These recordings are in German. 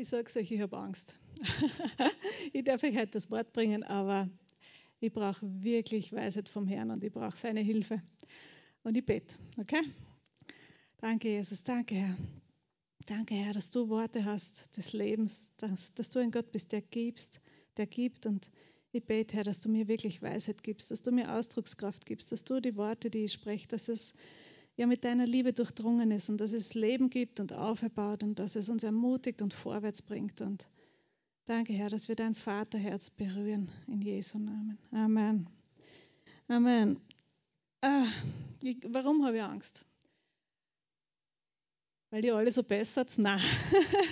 ich es euch, ich habe Angst. ich darf euch heute das Wort bringen, aber ich brauche wirklich Weisheit vom Herrn und ich brauche seine Hilfe. Und ich bete, okay? Danke, Jesus, danke, Herr. Danke, Herr, dass du Worte hast des Lebens, dass, dass du ein Gott bist, der gibst, der gibt. Und ich bete, Herr, dass du mir wirklich Weisheit gibst, dass du mir Ausdruckskraft gibst, dass du die Worte, die ich spreche, dass es ja mit deiner Liebe durchdrungen ist und dass es Leben gibt und aufbaut und dass es uns ermutigt und vorwärts bringt. Und danke, Herr, dass wir dein Vaterherz berühren in Jesu Namen. Amen. Amen. Ah, ich, warum habe ich Angst? Weil die alle so besser Nein.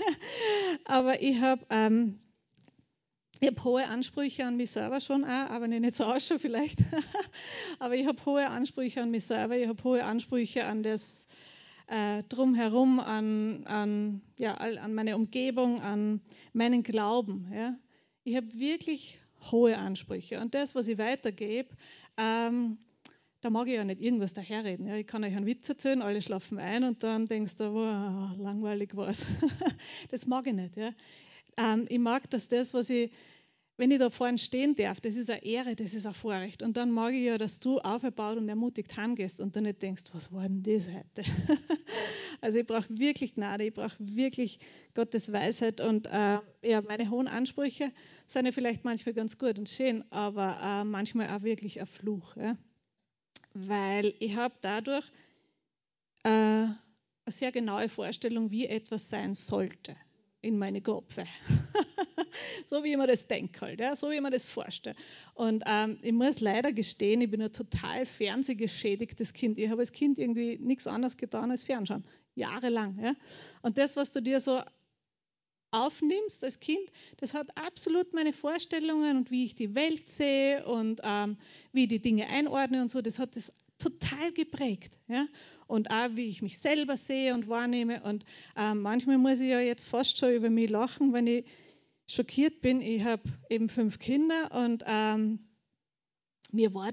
aber ich habe ähm, hab hohe Ansprüche an mich selber schon auch, aber nicht so ausschaue vielleicht. aber ich habe hohe Ansprüche an mich selber, ich habe hohe Ansprüche an das äh, Drumherum, an, an, ja, an meine Umgebung, an meinen Glauben. Ja. Ich habe wirklich hohe Ansprüche. Und das, was ich weitergebe, ähm, da mag ich ja nicht irgendwas daherreden. Ja. Ich kann euch einen Witz erzählen, alle schlafen ein und dann denkst du, wow, langweilig war's. das mag ich nicht. Ja. Ähm, ich mag, dass das, was ich, wenn ich da vorne stehen darf, das ist eine Ehre, das ist ein Vorrecht. Und dann mag ich ja, dass du aufgebaut und ermutigt heimgehst und dann nicht denkst, was war denn das heute? also ich brauche wirklich Gnade, ich brauche wirklich Gottes Weisheit und äh, ja, meine hohen Ansprüche sind ja vielleicht manchmal ganz gut und schön, aber äh, manchmal auch wirklich ein Fluch. Ja weil ich habe dadurch äh, eine sehr genaue Vorstellung, wie etwas sein sollte in meine Köpfe. so wie ich mir das denke halt, ja, so wie ich mir das vorstelle. Und ähm, ich muss leider gestehen, ich bin ein total fernsehgeschädigtes Kind. Ich habe als Kind irgendwie nichts anderes getan als Fernschauen, jahrelang. Ja. Und das, was du dir so aufnimmst als Kind, das hat absolut meine Vorstellungen und wie ich die Welt sehe und ähm, wie ich die Dinge einordne und so, das hat das total geprägt. Ja? Und auch wie ich mich selber sehe und wahrnehme. Und ähm, manchmal muss ich ja jetzt fast schon über mich lachen, wenn ich schockiert bin. Ich habe eben fünf Kinder und ähm, mir war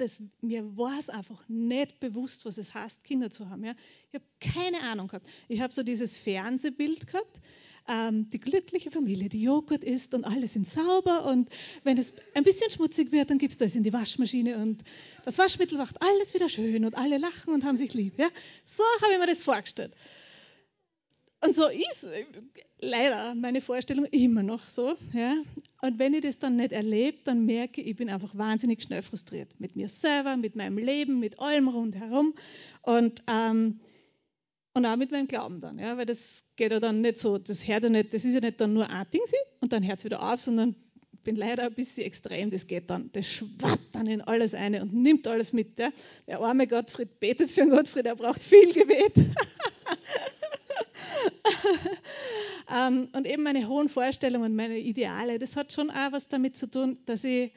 es einfach nicht bewusst, was es heißt, Kinder zu haben. Ja? Ich habe keine Ahnung gehabt. Ich habe so dieses Fernsehbild gehabt, ähm, die glückliche Familie, die Joghurt isst und alle sind sauber und wenn es ein bisschen schmutzig wird, dann gibst du es in die Waschmaschine und das Waschmittel macht alles wieder schön und alle lachen und haben sich lieb. Ja? So habe ich mir das vorgestellt. Und so ist leider meine Vorstellung immer noch so. Ja? Und wenn ich das dann nicht erlebe, dann merke ich, ich bin einfach wahnsinnig schnell frustriert mit mir selber, mit meinem Leben, mit allem rundherum. Und ähm, und auch mit meinem Glauben dann, ja, weil das geht ja dann nicht so, das hört ja nicht, das ist ja nicht dann nur ein Ding und dann hört es wieder auf, sondern ich bin leider ein bisschen extrem, das geht dann, das schwappt dann in alles eine und nimmt alles mit. Ja. Der arme Gottfried betet für einen Gottfried, er braucht viel Gebet. Ähm, und eben meine hohen Vorstellungen, meine Ideale, das hat schon auch was damit zu tun, dass ich,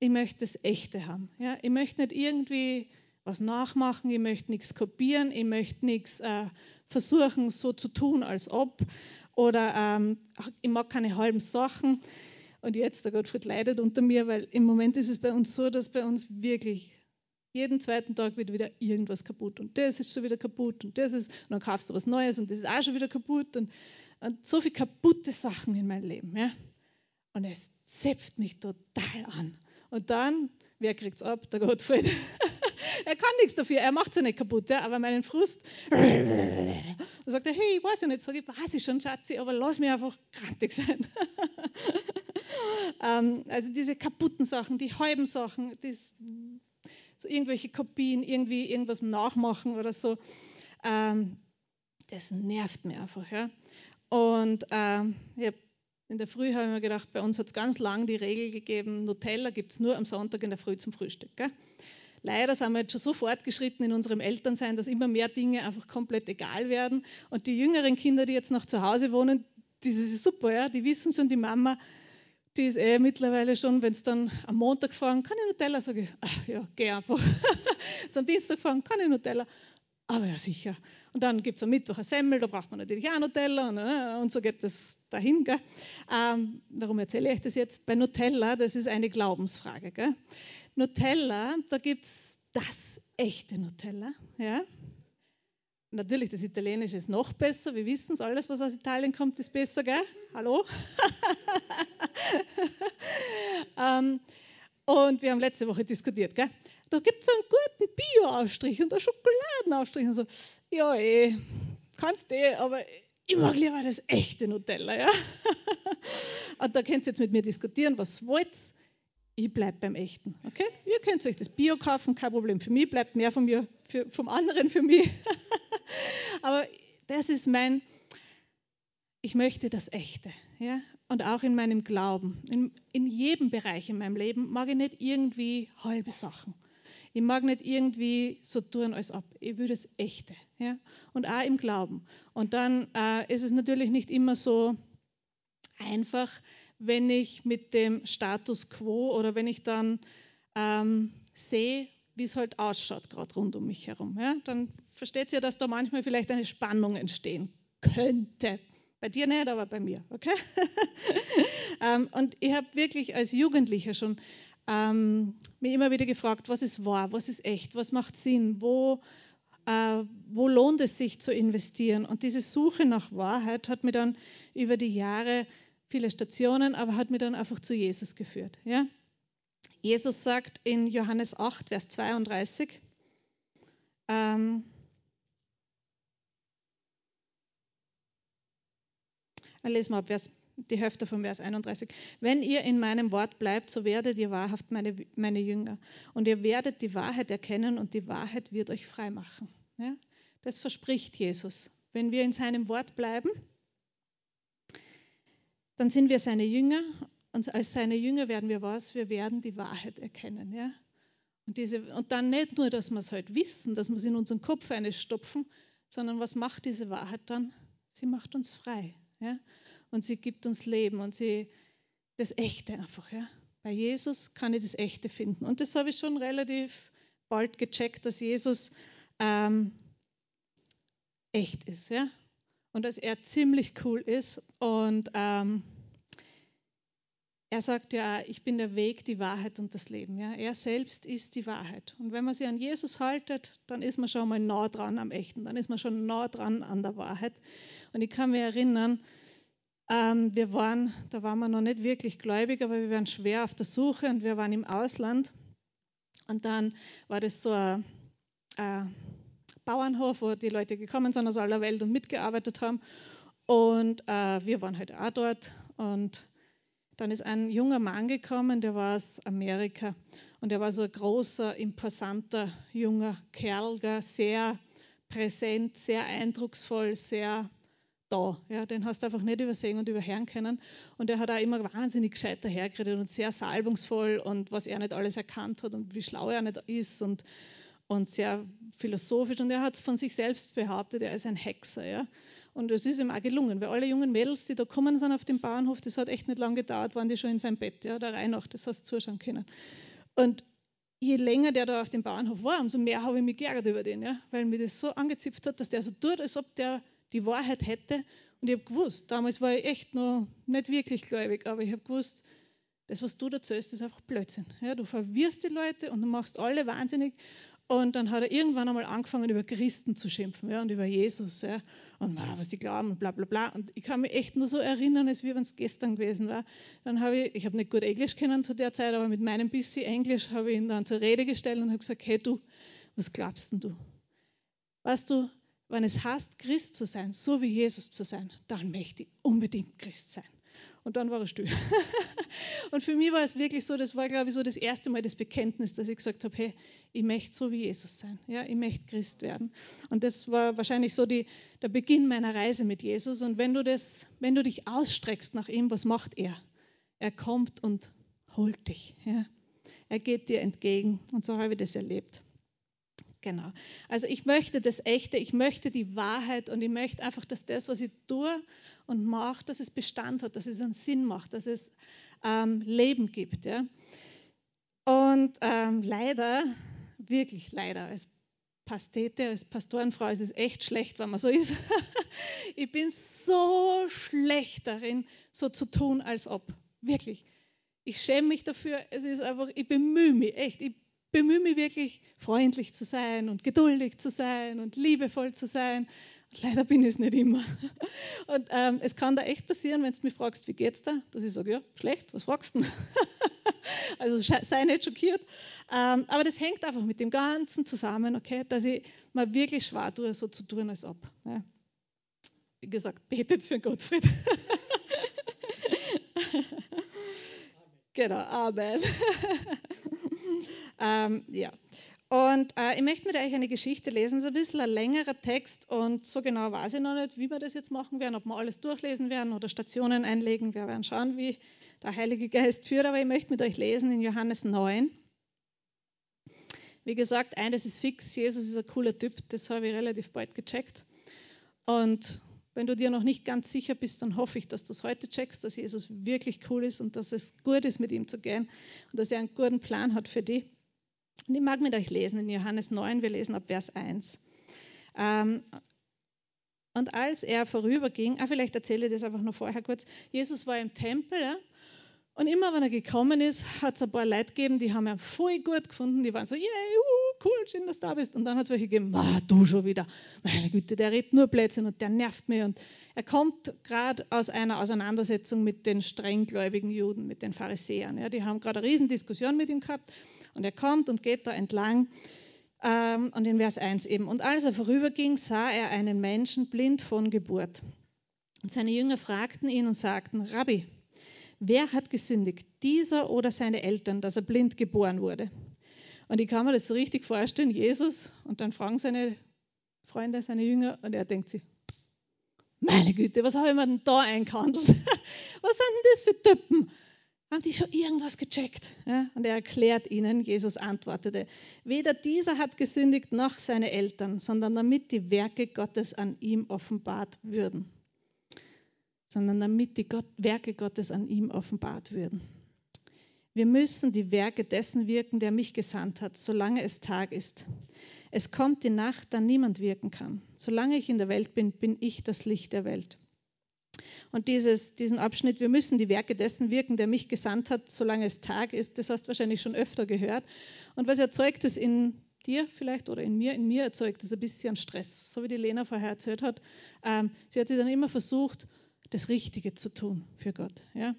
ich möchte das Echte haben. Ja. Ich möchte nicht irgendwie was nachmachen, ich möchte nichts kopieren, ich möchte nichts äh, versuchen so zu tun, als ob. Oder ähm, ich mag keine halben Sachen. Und jetzt, der Gottfried leidet unter mir, weil im Moment ist es bei uns so, dass bei uns wirklich jeden zweiten Tag wird wieder irgendwas kaputt. Und das ist schon wieder kaputt und das ist, und dann kaufst du was Neues und das ist auch schon wieder kaputt. Und, und so viele kaputte Sachen in meinem Leben. Ja? Und es zepft mich total an. Und dann, wer kriegt es ab? Der Gottfried. er kann nichts dafür, er macht es ja nicht kaputt, ja, aber meinen Frust. Dann sagt er, hey, ich weiß ja nicht, sag ich, weiß ich schon, Schatzi, aber lass mich einfach grantig sein. ähm, also diese kaputten Sachen, die halben Sachen, das, so irgendwelche Kopien, irgendwie irgendwas nachmachen oder so, ähm, das nervt mir einfach. Ja. Und ähm, in der Früh habe ich mir gedacht, bei uns hat es ganz lang die Regel gegeben, Nutella gibt es nur am Sonntag in der Früh zum Frühstück. Gell? Leider sind wir jetzt schon so fortgeschritten in unserem Elternsein, dass immer mehr Dinge einfach komplett egal werden. Und die jüngeren Kinder, die jetzt noch zu Hause wohnen, das ist super, ja? die wissen schon, die Mama, die ist eh mittlerweile schon, wenn es dann am Montag fragen, kann ich Nutella? Sage ich, ach, ja, geh einfach. am Dienstag fragen, kann ich Nutella? Aber ja, sicher. Und dann gibt es am Mittwoch ein Semmel, da braucht man natürlich auch Nutella und, äh, und so geht das dahin. Ähm, warum erzähle ich das jetzt? Bei Nutella, das ist eine Glaubensfrage. Gell? Nutella, da gibt es das echte Nutella. Ja? Natürlich, das Italienische ist noch besser. Wir wissen es, alles, was aus Italien kommt, ist besser, gell? Hallo? ähm, und wir haben letzte Woche diskutiert, gell? Da gibt es einen guten Bio-Aufstrich und einen Schokoladenaufstrich. Und so, ja, eh, kannst eh, aber ich mag lieber das echte Nutella, ja? und da könnt ihr jetzt mit mir diskutieren, was wollt ich bleibe beim Echten. Okay? Ihr könnt euch das Bio kaufen, kein Problem. Für mich bleibt mehr von mir, für, vom anderen für mich. Aber das ist mein, ich möchte das Echte. Ja? Und auch in meinem Glauben. In, in jedem Bereich in meinem Leben mag ich nicht irgendwie halbe Sachen. Ich mag nicht irgendwie so tun, als ob. Ich will das Echte. Ja? Und auch im Glauben. Und dann äh, ist es natürlich nicht immer so einfach, wenn ich mit dem Status quo oder wenn ich dann ähm, sehe, wie es halt ausschaut, gerade rund um mich herum. Ja? Dann versteht ihr, dass da manchmal vielleicht eine Spannung entstehen könnte. Bei dir nicht, aber bei mir, okay? ähm, und ich habe wirklich als Jugendlicher schon ähm, mich immer wieder gefragt, was ist wahr, was ist echt, was macht Sinn, wo, äh, wo lohnt es sich zu investieren? Und diese Suche nach Wahrheit hat mir dann über die Jahre viele Stationen, aber hat mich dann einfach zu Jesus geführt. Ja? Jesus sagt in Johannes 8, Vers 32, ähm, lesen wir ab Vers, die Hälfte von Vers 31. Wenn ihr in meinem Wort bleibt, so werdet ihr wahrhaft meine, meine Jünger. Und ihr werdet die Wahrheit erkennen und die Wahrheit wird euch frei machen. Ja? Das verspricht Jesus. Wenn wir in seinem Wort bleiben, dann sind wir seine Jünger und als seine Jünger werden wir was? Wir werden die Wahrheit erkennen. Ja? Und, diese, und dann nicht nur, dass wir es halt wissen, dass wir es in unseren Kopf stopfen, sondern was macht diese Wahrheit dann? Sie macht uns frei. Ja? Und sie gibt uns Leben und sie das Echte einfach. Ja? Bei Jesus kann ich das Echte finden. Und das habe ich schon relativ bald gecheckt, dass Jesus ähm, echt ist. Ja? und dass er ziemlich cool ist. Und ähm, er sagt ja, ich bin der Weg, die Wahrheit und das Leben. Ja? Er selbst ist die Wahrheit. Und wenn man sich an Jesus haltet, dann ist man schon mal nah dran am Echten, dann ist man schon nah dran an der Wahrheit. Und ich kann mich erinnern, ähm, wir waren, da waren wir noch nicht wirklich gläubig, aber wir waren schwer auf der Suche und wir waren im Ausland. Und dann war das so ein, ein Bauernhof, wo die Leute gekommen sind aus aller Welt und mitgearbeitet haben. Und äh, wir waren halt auch dort. Und dann ist ein junger Mann gekommen, der war aus Amerika. Und er war so ein großer, imposanter, junger Kerl, sehr präsent, sehr eindrucksvoll, sehr da. Ja, den hast du einfach nicht übersehen und überhören können. Und er hat auch immer wahnsinnig gescheit dahergeredet und sehr salbungsvoll und was er nicht alles erkannt hat und wie schlau er nicht ist und und sehr philosophisch. Und er hat von sich selbst behauptet, er ist ein Hexer. Ja? Und es ist ihm auch gelungen, weil alle jungen Mädels, die da kommen sind auf dem Bauernhof, das hat echt nicht lange gedauert, waren die schon in seinem Bett, ja, der Reihe nach, das hast du zuschauen können. Und je länger der da auf dem Bauernhof war, umso mehr habe ich mich geärgert über den, ja, weil mir das so angezipft hat, dass der so tut, als ob der die Wahrheit hätte. Und ich habe gewusst, damals war ich echt noch nicht wirklich gläubig, aber ich habe gewusst, das, was du erzählst, ist einfach Blödsinn. Ja, du verwirrst die Leute und du machst alle wahnsinnig. Und dann hat er irgendwann einmal angefangen, über Christen zu schimpfen ja, und über Jesus ja, und na, was sie glauben bla bla bla. Und ich kann mich echt nur so erinnern, als wenn es gestern gewesen war. Dann habe ich, ich habe nicht gut Englisch kennen zu der Zeit, aber mit meinem bisschen Englisch habe ich ihn dann zur Rede gestellt und habe gesagt, hey du, was glaubst denn du? Weißt du, wenn es heißt, Christ zu sein, so wie Jesus zu sein, dann möchte ich unbedingt Christ sein. Und dann war er still. und für mich war es wirklich so, das war, glaube ich, so das erste Mal das Bekenntnis, dass ich gesagt habe, hey, ich möchte so wie Jesus sein. Ja, ich möchte Christ werden. Und das war wahrscheinlich so die, der Beginn meiner Reise mit Jesus. Und wenn du, das, wenn du dich ausstreckst nach ihm, was macht er? Er kommt und holt dich. Ja. Er geht dir entgegen. Und so habe ich das erlebt. Genau. Also ich möchte das Echte, ich möchte die Wahrheit und ich möchte einfach, dass das, was ich tue und mache, dass es Bestand hat, dass es einen Sinn macht, dass es ähm, Leben gibt. Ja? Und ähm, leider, wirklich leider, als Pastete, als Pastorenfrau ist es echt schlecht, wenn man so ist. ich bin so schlecht darin, so zu tun, als ob. Wirklich. Ich schäme mich dafür. Es ist einfach, ich bemühe mich, echt. Ich bemühe mich wirklich, freundlich zu sein und geduldig zu sein und liebevoll zu sein. Leider bin ich es nicht immer. Und ähm, es kann da echt passieren, wenn du mich fragst, wie geht's da, dass ich sage, ja, schlecht, was fragst du? also sei nicht schockiert. Ähm, aber das hängt einfach mit dem Ganzen zusammen, okay, dass ich mir wirklich schwer tue, so zu tun, als ob. Ja. Wie gesagt, betet für Gottfried. genau, Amen. Ähm, ja. Und äh, ich möchte mit euch eine Geschichte lesen, so ein bisschen ein längerer Text und so genau weiß ich noch nicht, wie wir das jetzt machen werden, ob wir alles durchlesen werden oder Stationen einlegen. Wir werden schauen, wie der Heilige Geist führt, aber ich möchte mit euch lesen in Johannes 9. Wie gesagt, eines ist fix, Jesus ist ein cooler Typ, das habe ich relativ bald gecheckt. Und wenn du dir noch nicht ganz sicher bist, dann hoffe ich, dass du es heute checkst, dass Jesus wirklich cool ist und dass es gut ist, mit ihm zu gehen und dass er einen guten Plan hat für dich. Und ich mag mit euch lesen in Johannes 9, wir lesen ab Vers 1. Ähm, und als er vorüberging, ah, vielleicht erzähle ich das einfach noch vorher kurz, Jesus war im Tempel ja, und immer, wenn er gekommen ist, hat es ein paar Leute gegeben, die haben ihn voll gut gefunden, die waren so, yeah, uh, cool, schön, dass du da bist. Und dann hat es welche gegeben, ah, du schon wieder, meine Güte, der redet nur Blödsinn und der nervt mich. Und er kommt gerade aus einer Auseinandersetzung mit den strenggläubigen Juden, mit den Pharisäern. Ja, die haben gerade eine Riesendiskussion mit ihm gehabt und er kommt und geht da entlang. Ähm, und in Vers 1 eben. Und als er vorüberging, sah er einen Menschen blind von Geburt. Und seine Jünger fragten ihn und sagten, Rabbi, wer hat gesündigt, dieser oder seine Eltern, dass er blind geboren wurde? Und ich kann mir das so richtig vorstellen, Jesus, und dann fragen seine Freunde, seine Jünger, und er denkt sich, meine Güte, was habe ich mir denn da eingehandelt? was sind denn das für Typen? Haben die schon irgendwas gecheckt? Ja, und er erklärt ihnen, Jesus antwortete, weder dieser hat gesündigt noch seine Eltern, sondern damit die Werke Gottes an ihm offenbart würden. Sondern damit die Gott, Werke Gottes an ihm offenbart würden. Wir müssen die Werke dessen wirken, der mich gesandt hat, solange es Tag ist. Es kommt die Nacht, da niemand wirken kann. Solange ich in der Welt bin, bin ich das Licht der Welt. Und dieses, diesen Abschnitt, wir müssen die Werke dessen wirken, der mich gesandt hat, solange es Tag ist, das hast du wahrscheinlich schon öfter gehört. Und was erzeugt es in dir vielleicht oder in mir? In mir erzeugt es ein bisschen Stress, so wie die Lena vorher erzählt hat. Ähm, sie hat sich dann immer versucht, das Richtige zu tun für Gott. Ja?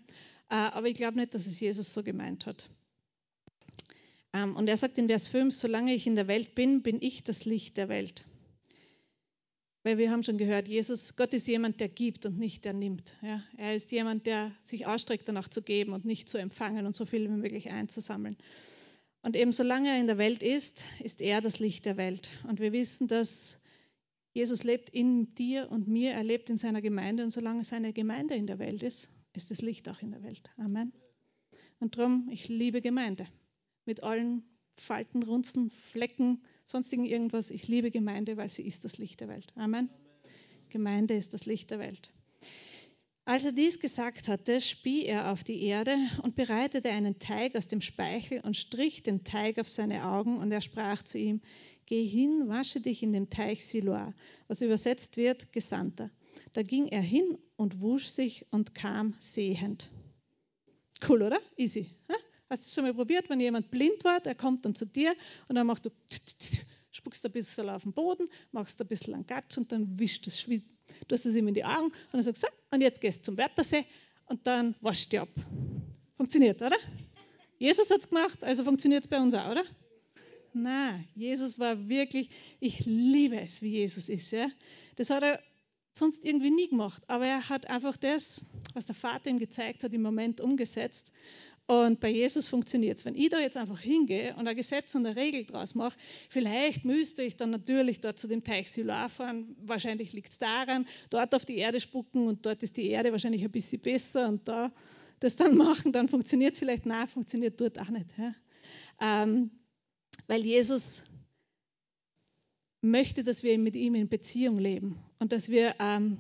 Äh, aber ich glaube nicht, dass es Jesus so gemeint hat. Ähm, und er sagt in Vers 5, solange ich in der Welt bin, bin ich das Licht der Welt. Weil wir haben schon gehört, Jesus, Gott ist jemand, der gibt und nicht der nimmt. Ja, er ist jemand, der sich ausstreckt, danach zu geben und nicht zu empfangen und so viel wie möglich einzusammeln. Und eben solange er in der Welt ist, ist er das Licht der Welt. Und wir wissen, dass Jesus lebt in dir und mir, er lebt in seiner Gemeinde und solange seine Gemeinde in der Welt ist, ist das Licht auch in der Welt. Amen. Und darum, ich liebe Gemeinde mit allen Falten, Runzeln, Flecken, sonstigen irgendwas. Ich liebe Gemeinde, weil sie ist das Licht der Welt. Amen. Gemeinde ist das Licht der Welt. Als er dies gesagt hatte, spie er auf die Erde und bereitete einen Teig aus dem Speichel und strich den Teig auf seine Augen und er sprach zu ihm, Geh hin, wasche dich in dem Teich Siloa, was übersetzt wird, Gesandter. Da ging er hin und wusch sich und kam sehend. Cool, oder? Easy. Hast du das schon mal probiert, wenn jemand blind war, der kommt dann zu dir und dann machst du, spuckst ein bisschen auf den Boden, machst ein bisschen einen Gatsch und dann wischt das, du hast es ihm in die Augen und dann sagst du, so, und jetzt gehst du zum Wörthersee und dann waschst du ab. Funktioniert, oder? Jesus hat es gemacht, also funktioniert es bei uns auch, oder? Na, Jesus war wirklich, ich liebe es, wie Jesus ist. Ja? Das hat er sonst irgendwie nie gemacht, aber er hat einfach das, was der Vater ihm gezeigt hat, im Moment umgesetzt. Und bei Jesus funktioniert es. Wenn ich da jetzt einfach hingehe und ein Gesetz und eine Regel draus mache, vielleicht müsste ich dann natürlich dort zu dem Teich Siloa fahren. Wahrscheinlich liegt es daran, dort auf die Erde spucken und dort ist die Erde wahrscheinlich ein bisschen besser und da das dann machen, dann funktioniert es vielleicht. Nein, funktioniert dort auch nicht. Ja? Ähm, weil Jesus möchte, dass wir mit ihm in Beziehung leben und dass wir ähm,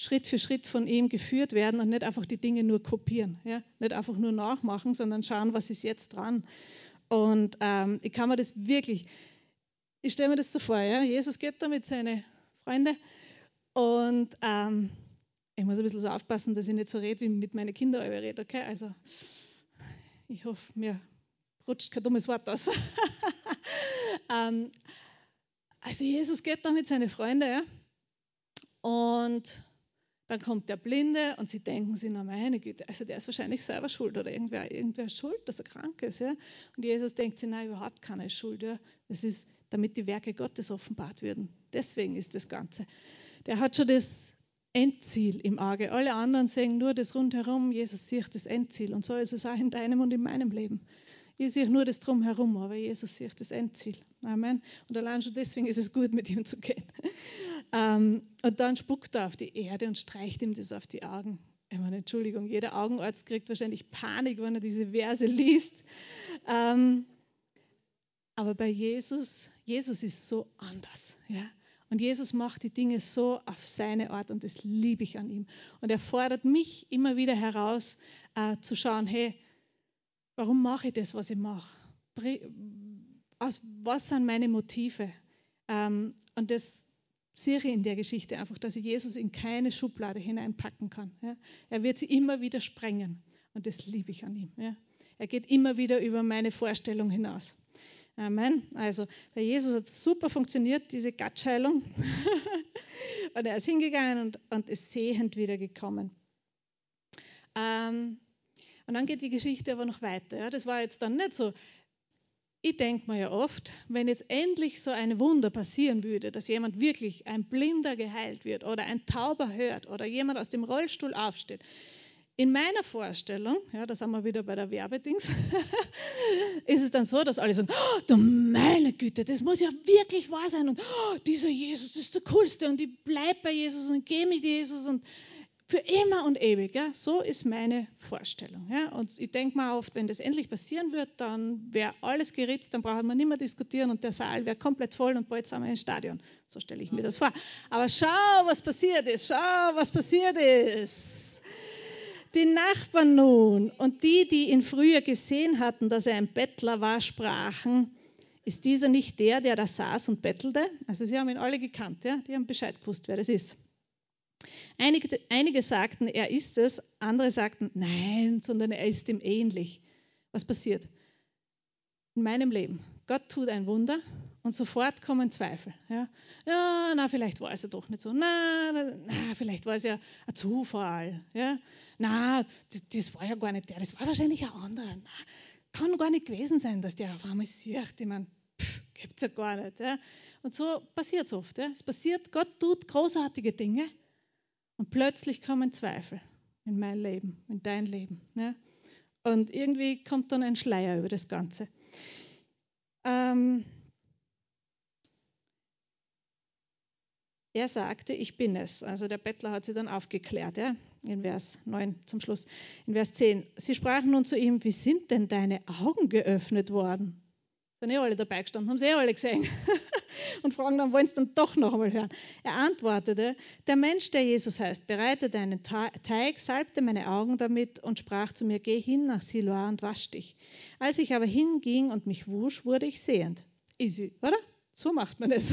Schritt für Schritt von ihm geführt werden und nicht einfach die Dinge nur kopieren, ja? nicht einfach nur nachmachen, sondern schauen, was ist jetzt dran. Und ähm, ich kann mir das wirklich, ich stelle mir das so vor, ja? Jesus geht da mit seinen Freunden und ähm, ich muss ein bisschen so aufpassen, dass ich nicht so rede, wie mit meinen Kindern rede, okay? Also ich hoffe, mir rutscht kein dummes Wort aus. ähm, also Jesus geht da mit seinen Freunden ja? und dann kommt der Blinde und sie denken sich, na meine Güte, also der ist wahrscheinlich selber schuld oder irgendwer, irgendwer ist schuld, dass er krank ist. Ja? Und Jesus denkt sich, nein, überhaupt keiner schuld. Ja? Das ist, damit die Werke Gottes offenbart werden. Deswegen ist das Ganze. Der hat schon das Endziel im Auge. Alle anderen sehen nur das rundherum. Jesus sieht das Endziel. Und so ist es auch in deinem und in meinem Leben. Ich sehe nur das drumherum, aber Jesus sieht das Endziel. Amen. Und allein schon deswegen ist es gut, mit ihm zu gehen. Ähm, und dann spuckt er auf die Erde und streicht ihm das auf die Augen. Ich meine, Entschuldigung, jeder Augenarzt kriegt wahrscheinlich Panik, wenn er diese Verse liest. Ähm, aber bei Jesus, Jesus ist so anders. Ja? Und Jesus macht die Dinge so auf seine Art und das liebe ich an ihm. Und er fordert mich immer wieder heraus, äh, zu schauen, hey, warum mache ich das, was ich mache? Was sind meine Motive? Ähm, und das sehe in der Geschichte einfach, dass ich Jesus in keine Schublade hineinpacken kann. Ja? Er wird sie immer wieder sprengen. Und das liebe ich an ihm. Ja? Er geht immer wieder über meine Vorstellung hinaus. Amen. Also bei Jesus hat es super funktioniert, diese Gatschheilung. und er ist hingegangen und, und ist sehend wiedergekommen. Ähm, und dann geht die Geschichte aber noch weiter. Ja. Das war jetzt dann nicht so. Ich denke mir ja oft, wenn jetzt endlich so ein Wunder passieren würde, dass jemand wirklich, ein Blinder geheilt wird oder ein Tauber hört oder jemand aus dem Rollstuhl aufsteht, in meiner Vorstellung, ja, da sind wir wieder bei der Werbedings, ist es dann so, dass alle sagen, oh, du meine Güte, das muss ja wirklich wahr sein und oh, dieser Jesus, das ist der Coolste und ich bleibe bei Jesus und gehe mit Jesus und für immer und ewig. Ja? So ist meine Vorstellung. Ja? Und ich denke mal oft, wenn das endlich passieren wird, dann wäre alles geritzt, dann brauchen wir nicht mehr diskutieren und der Saal wäre komplett voll und bald sind wir im Stadion. So stelle ich mir das vor. Aber schau, was passiert ist, schau, was passiert ist. Die Nachbarn nun und die, die ihn früher gesehen hatten, dass er ein Bettler war, sprachen, ist dieser nicht der, der da saß und bettelte? Also sie haben ihn alle gekannt, ja? die haben Bescheid gewusst, wer das ist. Einige, einige sagten, er ist es, andere sagten, nein, sondern er ist ihm ähnlich. Was passiert? In meinem Leben, Gott tut ein Wunder und sofort kommen Zweifel. Ja, ja na, vielleicht war es ja doch nicht so. Na, na, vielleicht war es ja ein Zufall. Ja, na, das, das, war ja gar nicht der, das war wahrscheinlich ein anderer. Na, kann gar nicht gewesen sein, dass der auf einmal sieht. Ich meine, gibt es ja gar nicht. Ja. Und so passiert es oft. Ja. Es passiert, Gott tut großartige Dinge und plötzlich kommen Zweifel in mein Leben, in dein Leben. Ja. Und irgendwie kommt dann ein Schleier über das Ganze. Ähm, er sagte, ich bin es. Also der Bettler hat sie dann aufgeklärt. Ja in Vers 9 zum Schluss. In Vers 10. Sie sprachen nun zu ihm, wie sind denn deine Augen geöffnet worden? Sind eh alle dabei gestanden, haben sie eh alle gesehen. und fragen dann, wollen sie dann doch noch einmal hören. Er antwortete, der Mensch, der Jesus heißt, bereitete einen Teig, salbte meine Augen damit und sprach zu mir, geh hin nach Siloa und wasch dich. Als ich aber hinging und mich wusch, wurde ich sehend. Easy, oder? So macht man es.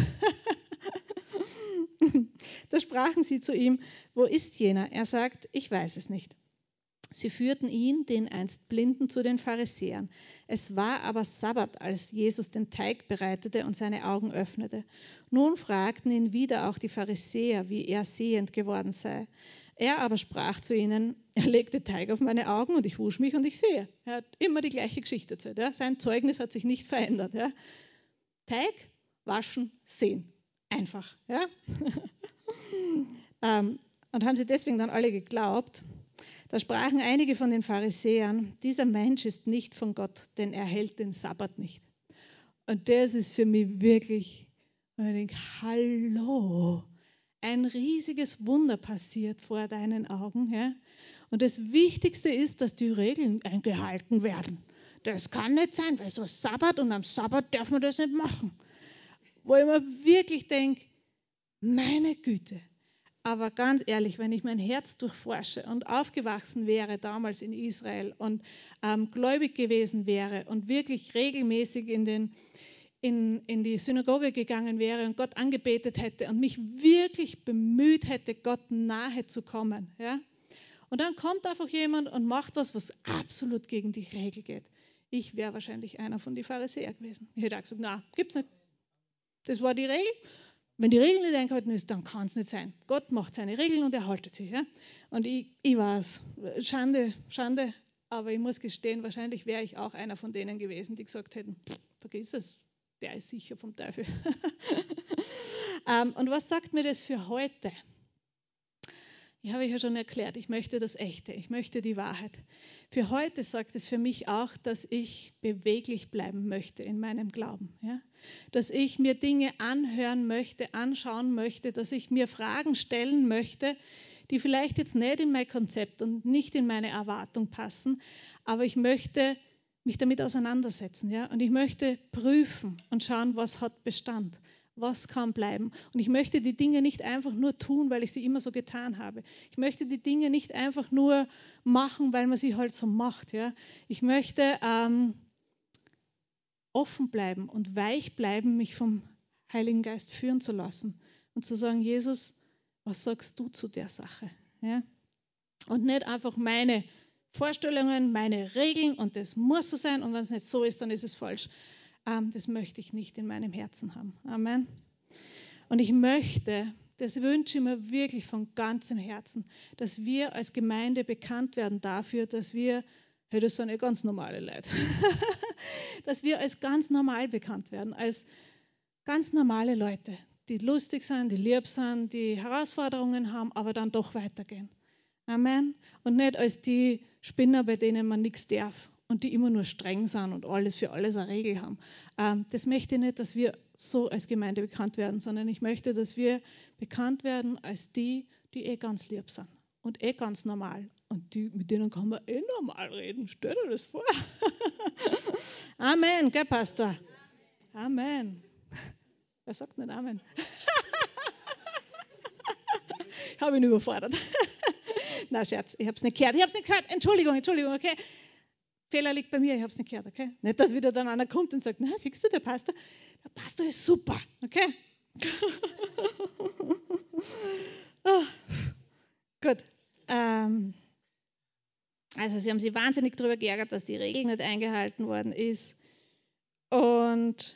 da sprachen sie zu ihm, wo ist jener? Er sagt, ich weiß es nicht. Sie führten ihn, den einst Blinden, zu den Pharisäern. Es war aber Sabbat, als Jesus den Teig bereitete und seine Augen öffnete. Nun fragten ihn wieder auch die Pharisäer, wie er sehend geworden sei. Er aber sprach zu ihnen, er legte Teig auf meine Augen und ich wusch mich und ich sehe. Er hat immer die gleiche Geschichte erzählt. Ja. Sein Zeugnis hat sich nicht verändert. Ja. Teig, waschen, sehen. Einfach. Ja. ähm, und haben sie deswegen dann alle geglaubt. Da sprachen einige von den Pharisäern, dieser Mensch ist nicht von Gott, denn er hält den Sabbat nicht. Und das ist für mich wirklich, ich denke, hallo, ein riesiges Wunder passiert vor deinen Augen. Ja? Und das Wichtigste ist, dass die Regeln eingehalten werden. Das kann nicht sein, weil war Sabbat und am Sabbat darf man das nicht machen. Wo ich mir wirklich denke, meine Güte, aber ganz ehrlich, wenn ich mein Herz durchforsche und aufgewachsen wäre damals in Israel und ähm, gläubig gewesen wäre und wirklich regelmäßig in, den, in, in die Synagoge gegangen wäre und Gott angebetet hätte und mich wirklich bemüht hätte, Gott nahe zu kommen. Ja? Und dann kommt einfach jemand und macht was, was absolut gegen die Regel geht. Ich wäre wahrscheinlich einer von den Pharisäern gewesen. Ich hätte auch gesagt, na, gibt's nicht, Das war die Regel. Wenn die Regel nicht eingehalten ist, dann kann es nicht sein. Gott macht seine Regeln und er haltet sie. Ja? Und ich, ich weiß, Schande, Schande, aber ich muss gestehen, wahrscheinlich wäre ich auch einer von denen gewesen, die gesagt hätten, vergiss es, der ist sicher vom Teufel. Ähm, und was sagt mir das für heute? Ich habe ja schon erklärt, ich möchte das Echte, ich möchte die Wahrheit. Für heute sagt es für mich auch, dass ich beweglich bleiben möchte in meinem Glauben. Ja? Dass ich mir Dinge anhören möchte, anschauen möchte, dass ich mir Fragen stellen möchte, die vielleicht jetzt nicht in mein Konzept und nicht in meine Erwartung passen, aber ich möchte mich damit auseinandersetzen. Ja? Und ich möchte prüfen und schauen, was hat Bestand was kann bleiben. Und ich möchte die Dinge nicht einfach nur tun, weil ich sie immer so getan habe. Ich möchte die Dinge nicht einfach nur machen, weil man sie halt so macht. Ja? Ich möchte ähm, offen bleiben und weich bleiben, mich vom Heiligen Geist führen zu lassen und zu sagen, Jesus, was sagst du zu der Sache? Ja? Und nicht einfach meine Vorstellungen, meine Regeln und das muss so sein und wenn es nicht so ist, dann ist es falsch. Ähm, das möchte ich nicht in meinem Herzen haben. Amen. Und ich möchte, das wünsche ich mir wirklich von ganzem Herzen, dass wir als Gemeinde bekannt werden dafür, dass wir, hey, das sind ja ganz normale Leute, dass wir als ganz normal bekannt werden, als ganz normale Leute, die lustig sind, die lieb sind, die Herausforderungen haben, aber dann doch weitergehen. Amen. Und nicht als die Spinner, bei denen man nichts darf und die immer nur streng sind und alles für alles eine Regel haben. Ähm, das möchte ich nicht, dass wir so als Gemeinde bekannt werden, sondern ich möchte, dass wir bekannt werden als die, die eh ganz lieb sind und eh ganz normal. Und die, mit denen kann man eh normal reden. Stell dir das vor. Amen, gell, Pastor? Amen. Wer sagt nicht Amen? habe ihn überfordert. Na, Scherz, ich habe es nicht gehört. Ich habe es nicht gehört. Entschuldigung, Entschuldigung, okay. Fehler liegt bei mir, ich habe es nicht gehört, okay? Nicht, dass wieder dann einer kommt und sagt, na, siehst du, der Pastor, der Pastor ist super, okay? Gut. Ähm, also sie haben sich wahnsinnig darüber geärgert, dass die Regel nicht eingehalten worden ist. Und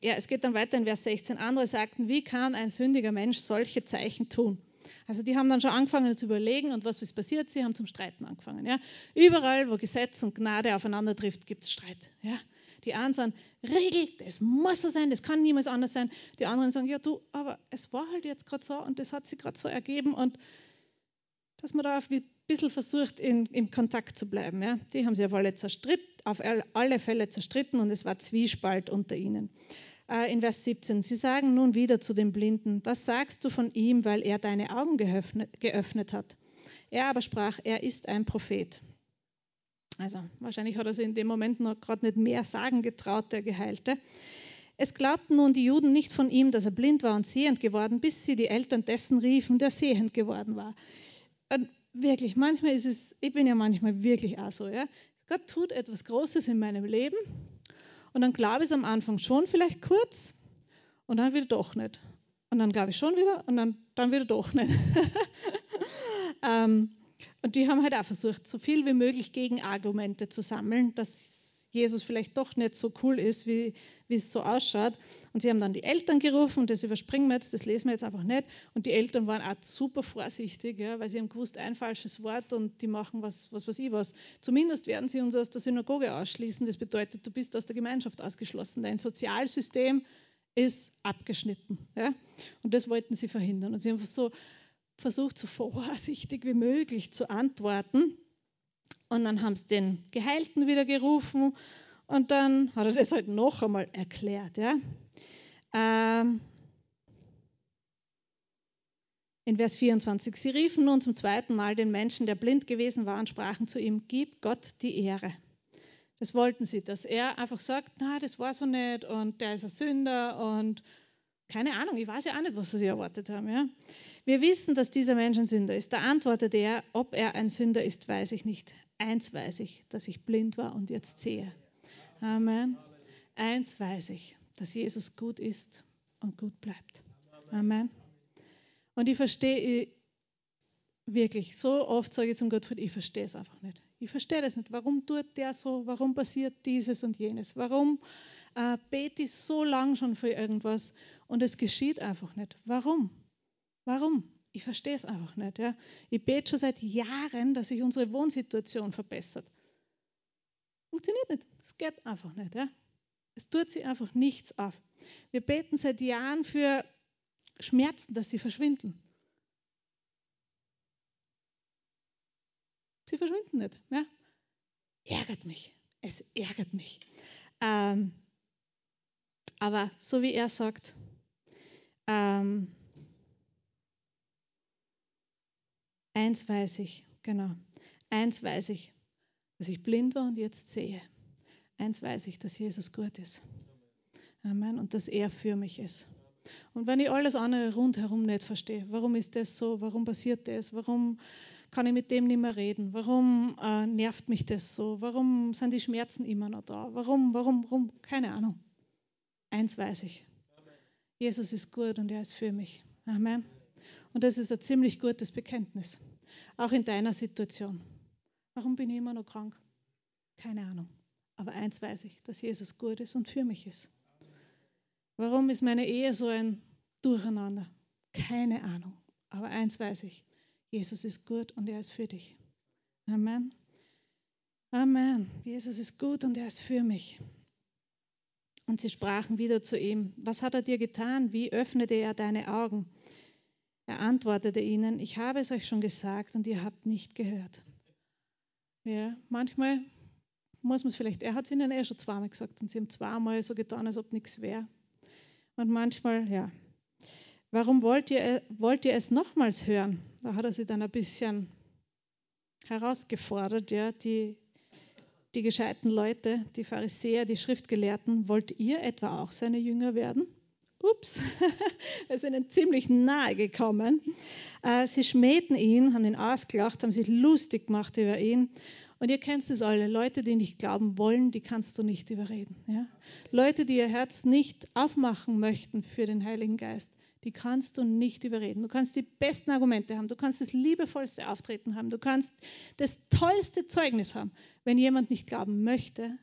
ja, es geht dann weiter in Vers 16. Andere sagten, wie kann ein sündiger Mensch solche Zeichen tun? Also die haben dann schon angefangen zu überlegen und was ist passiert? Sie haben zum Streiten angefangen. Ja? Überall, wo Gesetz und Gnade aufeinander trifft, gibt es Streit. Ja? Die einen sagen, Regel, das muss so sein, das kann niemals anders sein. Die anderen sagen, ja du, aber es war halt jetzt gerade so und das hat sich gerade so ergeben und dass man da ein bisschen versucht, in, im Kontakt zu bleiben. Ja? Die haben sich auf alle, auf alle Fälle zerstritten und es war Zwiespalt unter ihnen. Äh, in Vers 17. Sie sagen nun wieder zu dem Blinden, was sagst du von ihm, weil er deine Augen geöffnet, geöffnet hat? Er aber sprach, er ist ein Prophet. Also wahrscheinlich hat er sich in dem Moment noch gerade nicht mehr sagen getraut, der Geheilte. Es glaubten nun die Juden nicht von ihm, dass er blind war und sehend geworden, bis sie die Eltern dessen riefen, der sehend geworden war. Und wirklich, manchmal ist es, ich bin ja manchmal wirklich auch so, ja. Gott tut etwas Großes in meinem Leben und dann glaube ich es am Anfang schon vielleicht kurz und dann wieder doch nicht. Und dann glaube ich schon wieder und dann, dann wieder doch nicht. ähm, und die haben halt auch versucht, so viel wie möglich Gegenargumente zu sammeln, dass Jesus vielleicht doch nicht so cool ist, wie, wie es so ausschaut. Und sie haben dann die Eltern gerufen, das überspringen wir jetzt, das lesen wir jetzt einfach nicht. Und die Eltern waren auch super vorsichtig, ja, weil sie haben gewusst, ein falsches Wort und die machen was, was weiß ich was. Zumindest werden sie uns aus der Synagoge ausschließen. Das bedeutet, du bist aus der Gemeinschaft ausgeschlossen. Dein Sozialsystem ist abgeschnitten. Ja? Und das wollten sie verhindern. Und sie haben so versucht, so vorsichtig wie möglich zu antworten. Und dann haben sie den Geheilten wieder gerufen und dann hat er das halt noch einmal erklärt. Ja? Ähm, in Vers 24, sie riefen nun zum zweiten Mal den Menschen, der blind gewesen war, und sprachen zu ihm, gib Gott die Ehre. Das wollten sie, dass er einfach sagt, na, das war so nicht und der ist ein Sünder und keine Ahnung, ich weiß ja auch nicht, was sie erwartet haben. Ja? Wir wissen, dass dieser Mensch ein Sünder ist. Da antwortete er, ob er ein Sünder ist, weiß ich nicht. Eins weiß ich, dass ich blind war und jetzt sehe. Amen. Eins weiß ich, dass Jesus gut ist und gut bleibt. Amen. Und ich verstehe wirklich, so oft sage ich zum Gott, ich verstehe es einfach nicht. Ich verstehe das nicht. Warum tut der so? Warum passiert dieses und jenes? Warum äh, bete ich so lang schon für irgendwas und es geschieht einfach nicht. Warum? Warum? Ich verstehe es einfach nicht. Ja? Ich bete schon seit Jahren, dass sich unsere Wohnsituation verbessert. Funktioniert nicht. Es geht einfach nicht. Ja? Es tut sich einfach nichts auf. Wir beten seit Jahren für Schmerzen, dass sie verschwinden. Sie verschwinden nicht. Ja? Ärgert mich. Es ärgert mich. Ähm, aber so wie er sagt, ähm, eins weiß ich, genau, eins weiß ich, dass ich blind war und jetzt sehe. Eins weiß ich, dass Jesus gut ist. Amen. Und dass er für mich ist. Und wenn ich alles andere rundherum nicht verstehe, warum ist das so, warum passiert das, warum kann ich mit dem nicht mehr reden, warum äh, nervt mich das so, warum sind die Schmerzen immer noch da, warum, warum, warum, keine Ahnung. Eins weiß ich. Jesus ist gut und er ist für mich. Amen. Und das ist ein ziemlich gutes Bekenntnis. Auch in deiner Situation. Warum bin ich immer noch krank? Keine Ahnung. Aber eins weiß ich, dass Jesus gut ist und für mich ist. Warum ist meine Ehe so ein Durcheinander? Keine Ahnung. Aber eins weiß ich, Jesus ist gut und er ist für dich. Amen. Amen. Jesus ist gut und er ist für mich. Und sie sprachen wieder zu ihm, was hat er dir getan? Wie öffnete er deine Augen? Er antwortete ihnen, ich habe es euch schon gesagt und ihr habt nicht gehört. Ja, manchmal muss man es vielleicht, er hat es ihnen eh schon zweimal gesagt und sie haben zweimal so getan, als ob nichts wäre. Und manchmal, ja. Warum wollt ihr, wollt ihr es nochmals hören? Da hat er sie dann ein bisschen herausgefordert, ja, die, die gescheiten Leute, die Pharisäer, die Schriftgelehrten, wollt ihr etwa auch seine Jünger werden? Ups, wir sind ihnen ziemlich nahe gekommen. Äh, sie schmähten ihn, haben ihn ausgelacht, haben sich lustig gemacht über ihn. Und ihr kennt es alle, Leute, die nicht glauben wollen, die kannst du nicht überreden. Ja? Leute, die ihr Herz nicht aufmachen möchten für den Heiligen Geist, die kannst du nicht überreden. Du kannst die besten Argumente haben, du kannst das liebevollste Auftreten haben, du kannst das tollste Zeugnis haben. Wenn jemand nicht glauben möchte,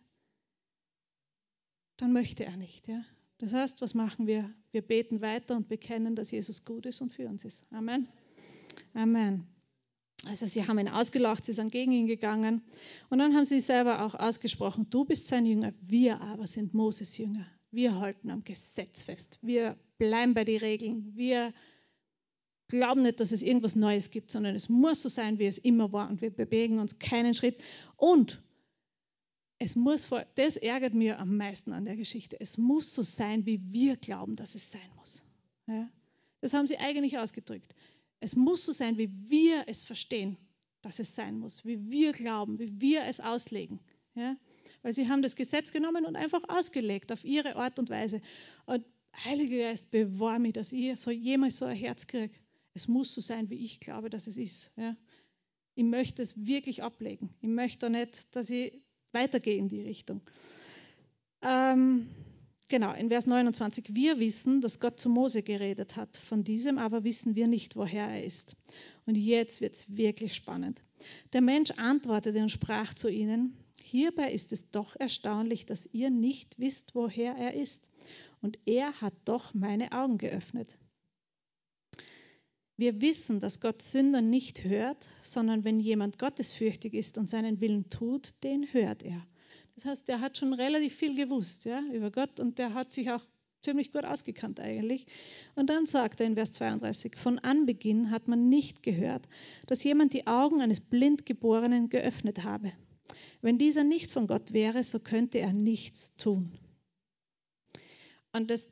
dann möchte er nicht. Ja? Das heißt, was machen wir? Wir beten weiter und bekennen, dass Jesus gut ist und für uns ist. Amen. Amen. Also sie haben ihn ausgelacht, sie sind gegen ihn gegangen und dann haben sie selber auch ausgesprochen, du bist sein Jünger, wir aber sind Moses Jünger. Wir halten am Gesetz fest. Wir bleiben bei den Regeln. Wir glauben nicht, dass es irgendwas Neues gibt, sondern es muss so sein, wie es immer war und wir bewegen uns keinen Schritt. Und es muss, das ärgert mir am meisten an der Geschichte. Es muss so sein, wie wir glauben, dass es sein muss. Ja? Das haben sie eigentlich ausgedrückt. Es muss so sein, wie wir es verstehen, dass es sein muss, wie wir glauben, wie wir es auslegen. Ja? Weil sie haben das Gesetz genommen und einfach ausgelegt auf ihre Art und Weise. Und Heiliger Geist, bewahr mich, dass ich so jemals so ein Herz kriege. Es muss so sein, wie ich glaube, dass es ist. Ja? Ich möchte es wirklich ablegen. Ich möchte nicht, dass ich weitergehe in die Richtung. Ähm, genau, in Vers 29. Wir wissen, dass Gott zu Mose geredet hat. Von diesem aber wissen wir nicht, woher er ist. Und jetzt wird es wirklich spannend. Der Mensch antwortete und sprach zu ihnen, hierbei ist es doch erstaunlich, dass ihr nicht wisst, woher er ist. Und er hat doch meine Augen geöffnet. Wir wissen, dass Gott Sünder nicht hört, sondern wenn jemand gottesfürchtig ist und seinen Willen tut, den hört er. Das heißt, er hat schon relativ viel gewusst ja, über Gott und der hat sich auch ziemlich gut ausgekannt eigentlich. Und dann sagt er in Vers 32, von Anbeginn hat man nicht gehört, dass jemand die Augen eines Blindgeborenen geöffnet habe. Wenn dieser nicht von Gott wäre, so könnte er nichts tun. Und das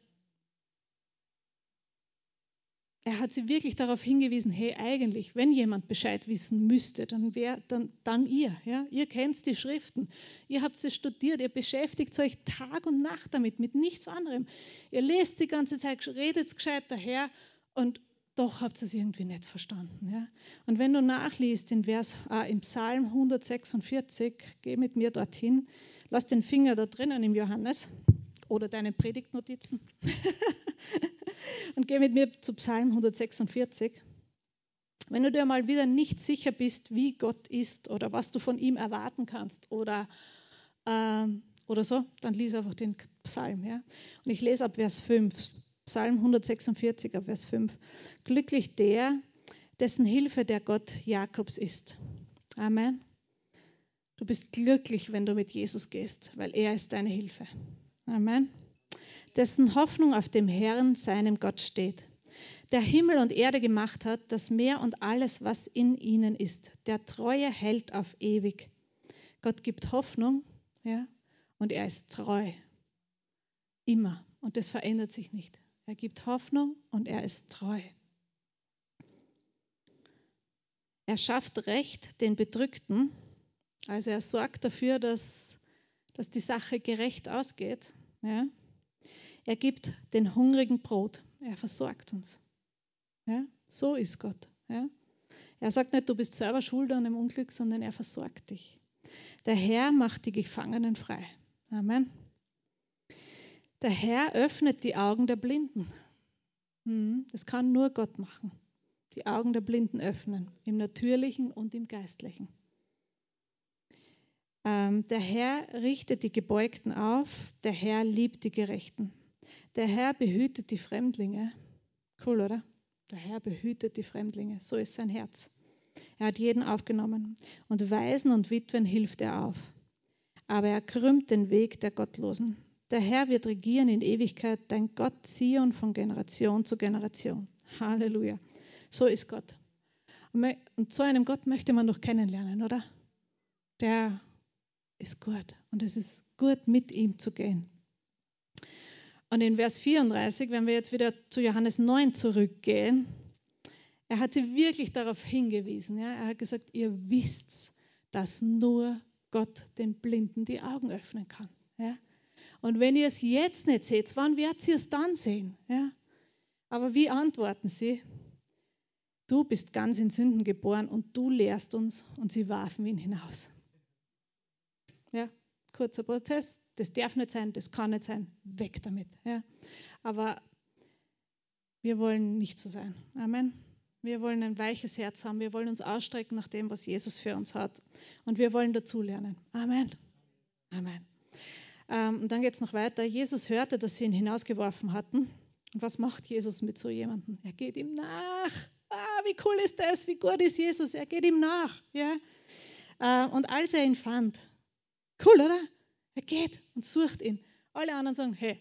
er hat sie wirklich darauf hingewiesen, hey, eigentlich, wenn jemand Bescheid wissen müsste, dann wäre dann, dann ihr. Ja? Ihr kennt die Schriften, ihr habt sie studiert, ihr beschäftigt euch Tag und Nacht damit, mit nichts anderem. Ihr lest die ganze Zeit, redet gescheit daher und doch habt ihr es irgendwie nicht verstanden. Ja? Und wenn du nachliest in Vers, äh, im Psalm 146, geh mit mir dorthin, lass den Finger da drinnen im Johannes oder deine Predigtnotizen. und geh mit mir zu Psalm 146. Wenn du dir mal wieder nicht sicher bist, wie Gott ist oder was du von ihm erwarten kannst oder, ähm, oder so, dann lies einfach den Psalm. Ja? Und ich lese ab Vers 5, Psalm 146 ab Vers 5. Glücklich der, dessen Hilfe der Gott Jakobs ist. Amen. Du bist glücklich, wenn du mit Jesus gehst, weil er ist deine Hilfe. Amen. Dessen Hoffnung auf dem Herrn, seinem Gott steht. Der Himmel und Erde gemacht hat, das Meer und alles, was in ihnen ist. Der Treue hält auf ewig. Gott gibt Hoffnung, ja, und er ist treu. Immer. Und das verändert sich nicht. Er gibt Hoffnung und er ist treu. Er schafft Recht den Bedrückten. Also er sorgt dafür, dass, dass die Sache gerecht ausgeht. Ja. Er gibt den Hungrigen Brot. Er versorgt uns. Ja. So ist Gott. Ja. Er sagt nicht, du bist selber schuld an dem Unglück, sondern er versorgt dich. Der Herr macht die Gefangenen frei. Amen. Der Herr öffnet die Augen der Blinden. Hm, das kann nur Gott machen. Die Augen der Blinden öffnen, im natürlichen und im geistlichen. Ähm, der Herr richtet die Gebeugten auf, der Herr liebt die Gerechten. Der Herr behütet die Fremdlinge. Cool, oder? Der Herr behütet die Fremdlinge. So ist sein Herz. Er hat jeden aufgenommen. Und Waisen und Witwen hilft er auf. Aber er krümmt den Weg der Gottlosen. Der Herr wird regieren in Ewigkeit, dein Gott Zion von Generation zu Generation. Halleluja. So ist Gott. Und so einem Gott möchte man doch kennenlernen, oder? Der ist gut und es ist gut, mit ihm zu gehen. Und in Vers 34, wenn wir jetzt wieder zu Johannes 9 zurückgehen, er hat sie wirklich darauf hingewiesen. Ja? Er hat gesagt, ihr wisst, dass nur Gott den Blinden die Augen öffnen kann. Ja? Und wenn ihr es jetzt nicht seht, wann werdet ihr es dann sehen? Ja? Aber wie antworten sie? Du bist ganz in Sünden geboren und du lehrst uns und sie warfen ihn hinaus. Ja, kurzer Prozess, das darf nicht sein, das kann nicht sein, weg damit. Ja. Aber wir wollen nicht so sein. Amen. Wir wollen ein weiches Herz haben. Wir wollen uns ausstrecken nach dem, was Jesus für uns hat. Und wir wollen dazulernen. Amen. Amen. Ähm, und dann geht es noch weiter. Jesus hörte, dass sie ihn hinausgeworfen hatten. Und was macht Jesus mit so jemandem? Er geht ihm nach. Ah, wie cool ist das? Wie gut ist Jesus? Er geht ihm nach. Ja? Äh, und als er ihn fand, cool, oder? Er geht und sucht ihn. Alle anderen sagen, hey,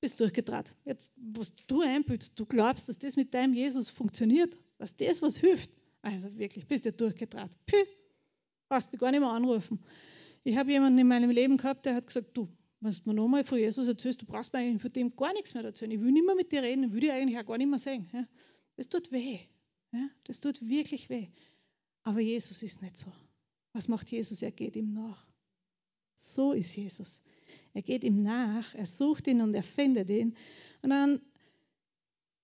bist durchgedraht. Jetzt, was du einbildest, du glaubst, dass das mit deinem Jesus funktioniert dass das was hilft. Also wirklich, bist du durchgetraut. Puh, brauchst mich gar nicht mehr anrufen. Ich habe jemanden in meinem Leben gehabt, der hat gesagt, du, wenn du mir nochmal von Jesus erzählst, du brauchst mir eigentlich von dem gar nichts mehr erzählen. Ich will nicht mehr mit dir reden, ich will dir eigentlich auch gar nicht mehr sehen. Ja? Das tut weh. Ja? Das tut wirklich weh. Aber Jesus ist nicht so. Was macht Jesus? Er geht ihm nach. So ist Jesus. Er geht ihm nach, er sucht ihn und er findet ihn. Und dann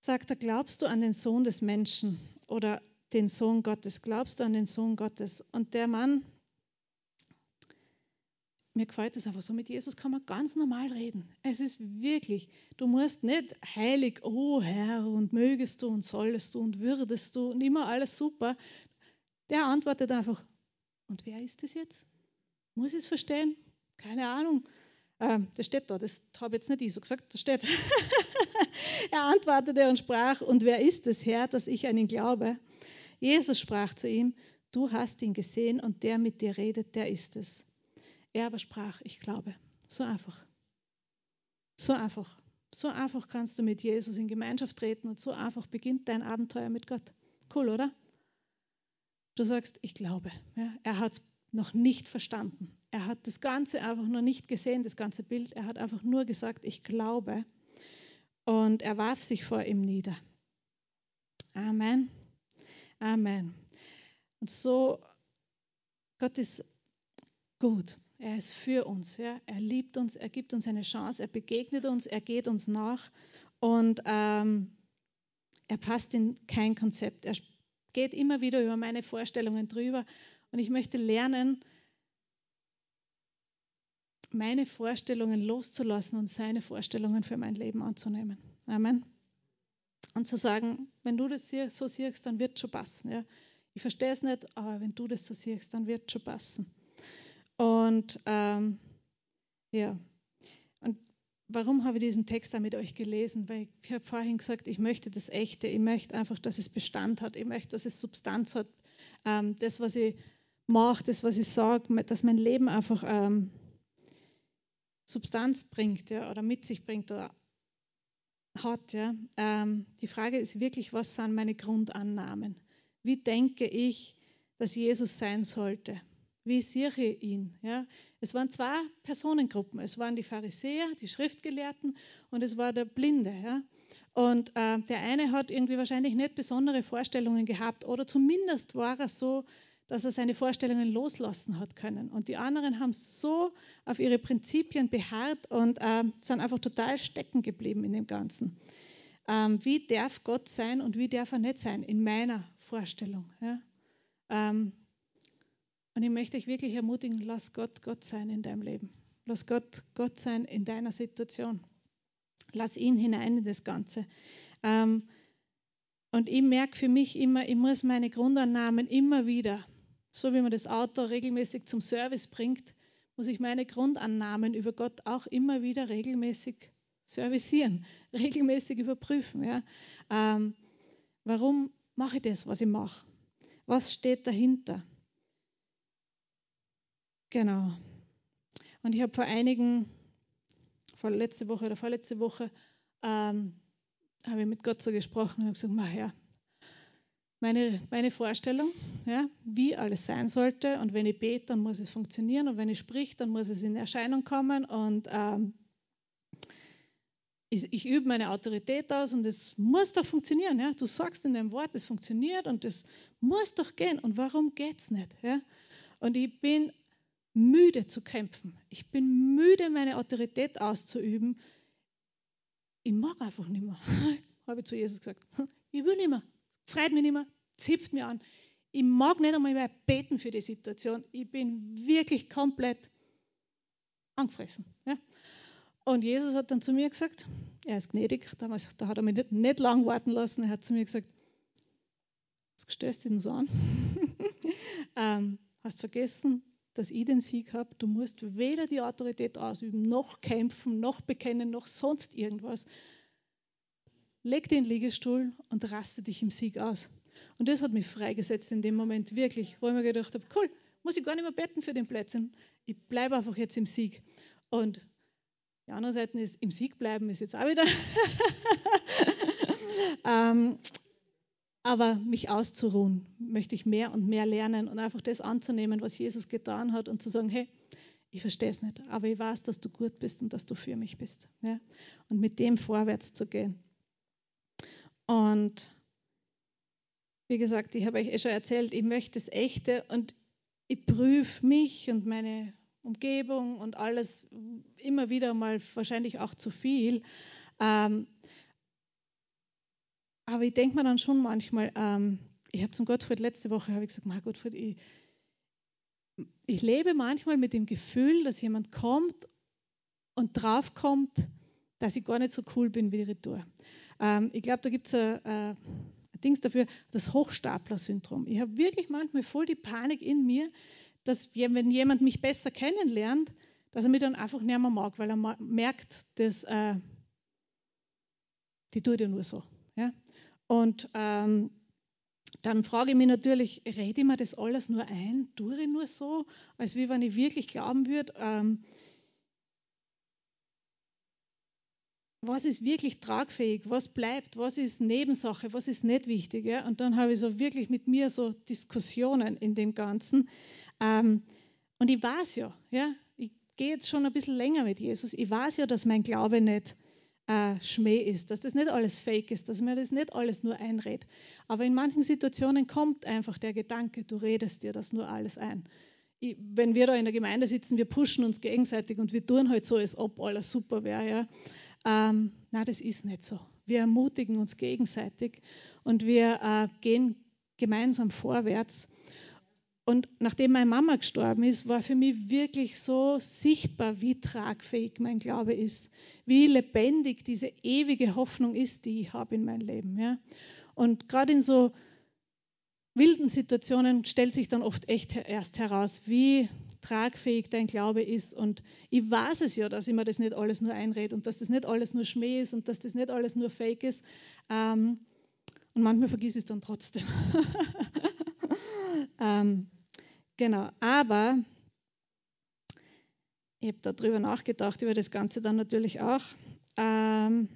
sagt er, glaubst du an den Sohn des Menschen oder den Sohn Gottes? Glaubst du an den Sohn Gottes? Und der Mann, mir gefällt es einfach so, mit Jesus kann man ganz normal reden. Es ist wirklich, du musst nicht heilig, oh Herr, und mögest du und sollest du und würdest du und immer alles super. Der antwortet einfach, und wer ist das jetzt? Muss ich es verstehen? Keine Ahnung. Ähm, das steht da, das habe jetzt nicht ich so gesagt, das steht. er antwortete und sprach, und wer ist es, Herr, dass ich an ihn glaube? Jesus sprach zu ihm, du hast ihn gesehen und der mit dir redet, der ist es. Er aber sprach, ich glaube. So einfach. So einfach. So einfach kannst du mit Jesus in Gemeinschaft treten und so einfach beginnt dein Abenteuer mit Gott. Cool, oder? Du sagst, ich glaube. Ja, er hat es noch nicht verstanden. Er hat das Ganze einfach noch nicht gesehen, das ganze Bild. Er hat einfach nur gesagt, ich glaube. Und er warf sich vor ihm nieder. Amen. Amen. Und so, Gott ist gut. Er ist für uns. Ja? Er liebt uns, er gibt uns eine Chance, er begegnet uns, er geht uns nach und ähm, er passt in kein Konzept. Er geht immer wieder über meine Vorstellungen drüber und ich möchte lernen, meine Vorstellungen loszulassen und seine Vorstellungen für mein Leben anzunehmen. Amen. Und zu sagen, wenn du das so siehst, dann wird es schon passen. Ja. Ich verstehe es nicht, aber wenn du das so siehst, dann wird es schon passen. Und ähm, Ja. Und warum habe ich diesen Text da mit euch gelesen? Weil ich habe vorhin gesagt, ich möchte das Echte, ich möchte einfach, dass es Bestand hat, ich möchte, dass es Substanz hat. Ähm, das, was ich mache, das, was ich sage, dass mein Leben einfach ähm, Substanz bringt ja, oder mit sich bringt oder hat. Ja. Ähm, die Frage ist wirklich, was sind meine Grundannahmen? Wie denke ich, dass Jesus sein sollte? Wie sehe ich ihn? Ja? Es waren zwei Personengruppen. Es waren die Pharisäer, die Schriftgelehrten und es war der Blinde. Ja? Und äh, der eine hat irgendwie wahrscheinlich nicht besondere Vorstellungen gehabt oder zumindest war er so dass er seine Vorstellungen loslassen hat können. Und die anderen haben so auf ihre Prinzipien beharrt und äh, sind einfach total stecken geblieben in dem Ganzen. Ähm, wie darf Gott sein und wie darf er nicht sein in meiner Vorstellung? Ja? Ähm, und ich möchte dich wirklich ermutigen, lass Gott Gott sein in deinem Leben. Lass Gott Gott sein in deiner Situation. Lass ihn hinein in das Ganze. Ähm, und ich merke für mich immer, ich muss meine Grundannahmen immer wieder so wie man das Auto regelmäßig zum Service bringt, muss ich meine Grundannahmen über Gott auch immer wieder regelmäßig servicieren, regelmäßig überprüfen. Ja. Ähm, warum mache ich das, was ich mache? Was steht dahinter? Genau. Und ich habe vor einigen, vor letzte Woche oder vorletzte Woche, ähm, habe ich mit Gott so gesprochen und habe gesagt, Herr, meine, meine Vorstellung, ja, wie alles sein sollte. Und wenn ich bete, dann muss es funktionieren. Und wenn ich sprich, dann muss es in Erscheinung kommen. Und ähm, ich, ich, übe meine Autorität aus und es muss doch funktionieren. Ja? Du sagst in deinem Wort, es funktioniert und es muss doch gehen. Und warum geht es nicht? Ja? Und ich bin müde zu kämpfen. Ich bin müde, meine Autorität auszuüben. Ich mag einfach nicht mehr. Habe ich zu Jesus gesagt. Ich will nicht mehr freut mich nicht mehr, zipft mir an. Ich mag nicht einmal mehr beten für die Situation. Ich bin wirklich komplett angefressen. Ja? Und Jesus hat dann zu mir gesagt, er ist gnädig, damals, da hat er mich nicht, nicht lang warten lassen, er hat zu mir gesagt, was stößt dich denn so an? ähm, hast vergessen, dass ich den Sieg habe. Du musst weder die Autorität ausüben, noch kämpfen, noch bekennen, noch sonst irgendwas leg den Liegestuhl und raste dich im Sieg aus. Und das hat mich freigesetzt in dem Moment, wirklich, wo ich mir gedacht habe, cool, muss ich gar nicht mehr beten für den Plätzchen. Ich bleibe einfach jetzt im Sieg. Und die andere Seite ist, im Sieg bleiben ist jetzt auch wieder. ähm, aber mich auszuruhen, möchte ich mehr und mehr lernen und einfach das anzunehmen, was Jesus getan hat und zu sagen, hey, ich verstehe es nicht, aber ich weiß, dass du gut bist und dass du für mich bist. Ja? Und mit dem vorwärts zu gehen. Und wie gesagt, ich habe euch eh schon erzählt, ich möchte das Echte und ich prüfe mich und meine Umgebung und alles immer wieder mal, wahrscheinlich auch zu viel. Ähm, aber ich denke mir dann schon manchmal, ähm, ich habe zum Gottfried letzte Woche ich gesagt, Ma Gottfried, ich, ich lebe manchmal mit dem Gefühl, dass jemand kommt und draufkommt, dass ich gar nicht so cool bin wie die Retour. Ähm, ich glaube, da gibt es ein, ein Dings dafür, das Hochstapler-Syndrom. Ich habe wirklich manchmal voll die Panik in mir, dass wenn jemand mich besser kennenlernt, dass er mich dann einfach nicht mehr mag, weil er merkt, dass äh, die tut ja nur so. Ja? Und ähm, dann frage ich mich natürlich, rede ich mir das alles nur ein? Tue ich nur so, als wie wenn ich wirklich glauben würde, ähm, was ist wirklich tragfähig, was bleibt, was ist Nebensache, was ist nicht wichtig. Ja? Und dann habe ich so wirklich mit mir so Diskussionen in dem Ganzen. Ähm, und ich weiß ja, ja, ich gehe jetzt schon ein bisschen länger mit Jesus, ich weiß ja, dass mein Glaube nicht äh, Schmäh ist, dass das nicht alles fake ist, dass mir das nicht alles nur einredet. Aber in manchen Situationen kommt einfach der Gedanke, du redest dir das nur alles ein. Ich, wenn wir da in der Gemeinde sitzen, wir pushen uns gegenseitig und wir tun halt so, als ob alles super wäre. Ja? Ähm, na, das ist nicht so. Wir ermutigen uns gegenseitig und wir äh, gehen gemeinsam vorwärts. Und nachdem meine Mama gestorben ist, war für mich wirklich so sichtbar, wie tragfähig mein Glaube ist, wie lebendig diese ewige Hoffnung ist, die ich habe in meinem Leben. Ja? Und gerade in so wilden Situationen stellt sich dann oft echt erst heraus, wie tragfähig dein Glaube ist. Und ich weiß es ja, dass ich mir das nicht alles nur einrede und dass das nicht alles nur Schmäh ist und dass das nicht alles nur Fake ist. Ähm, und manchmal vergiss ich es dann trotzdem. ähm, genau, aber ich habe darüber nachgedacht, über das Ganze dann natürlich auch. Ähm,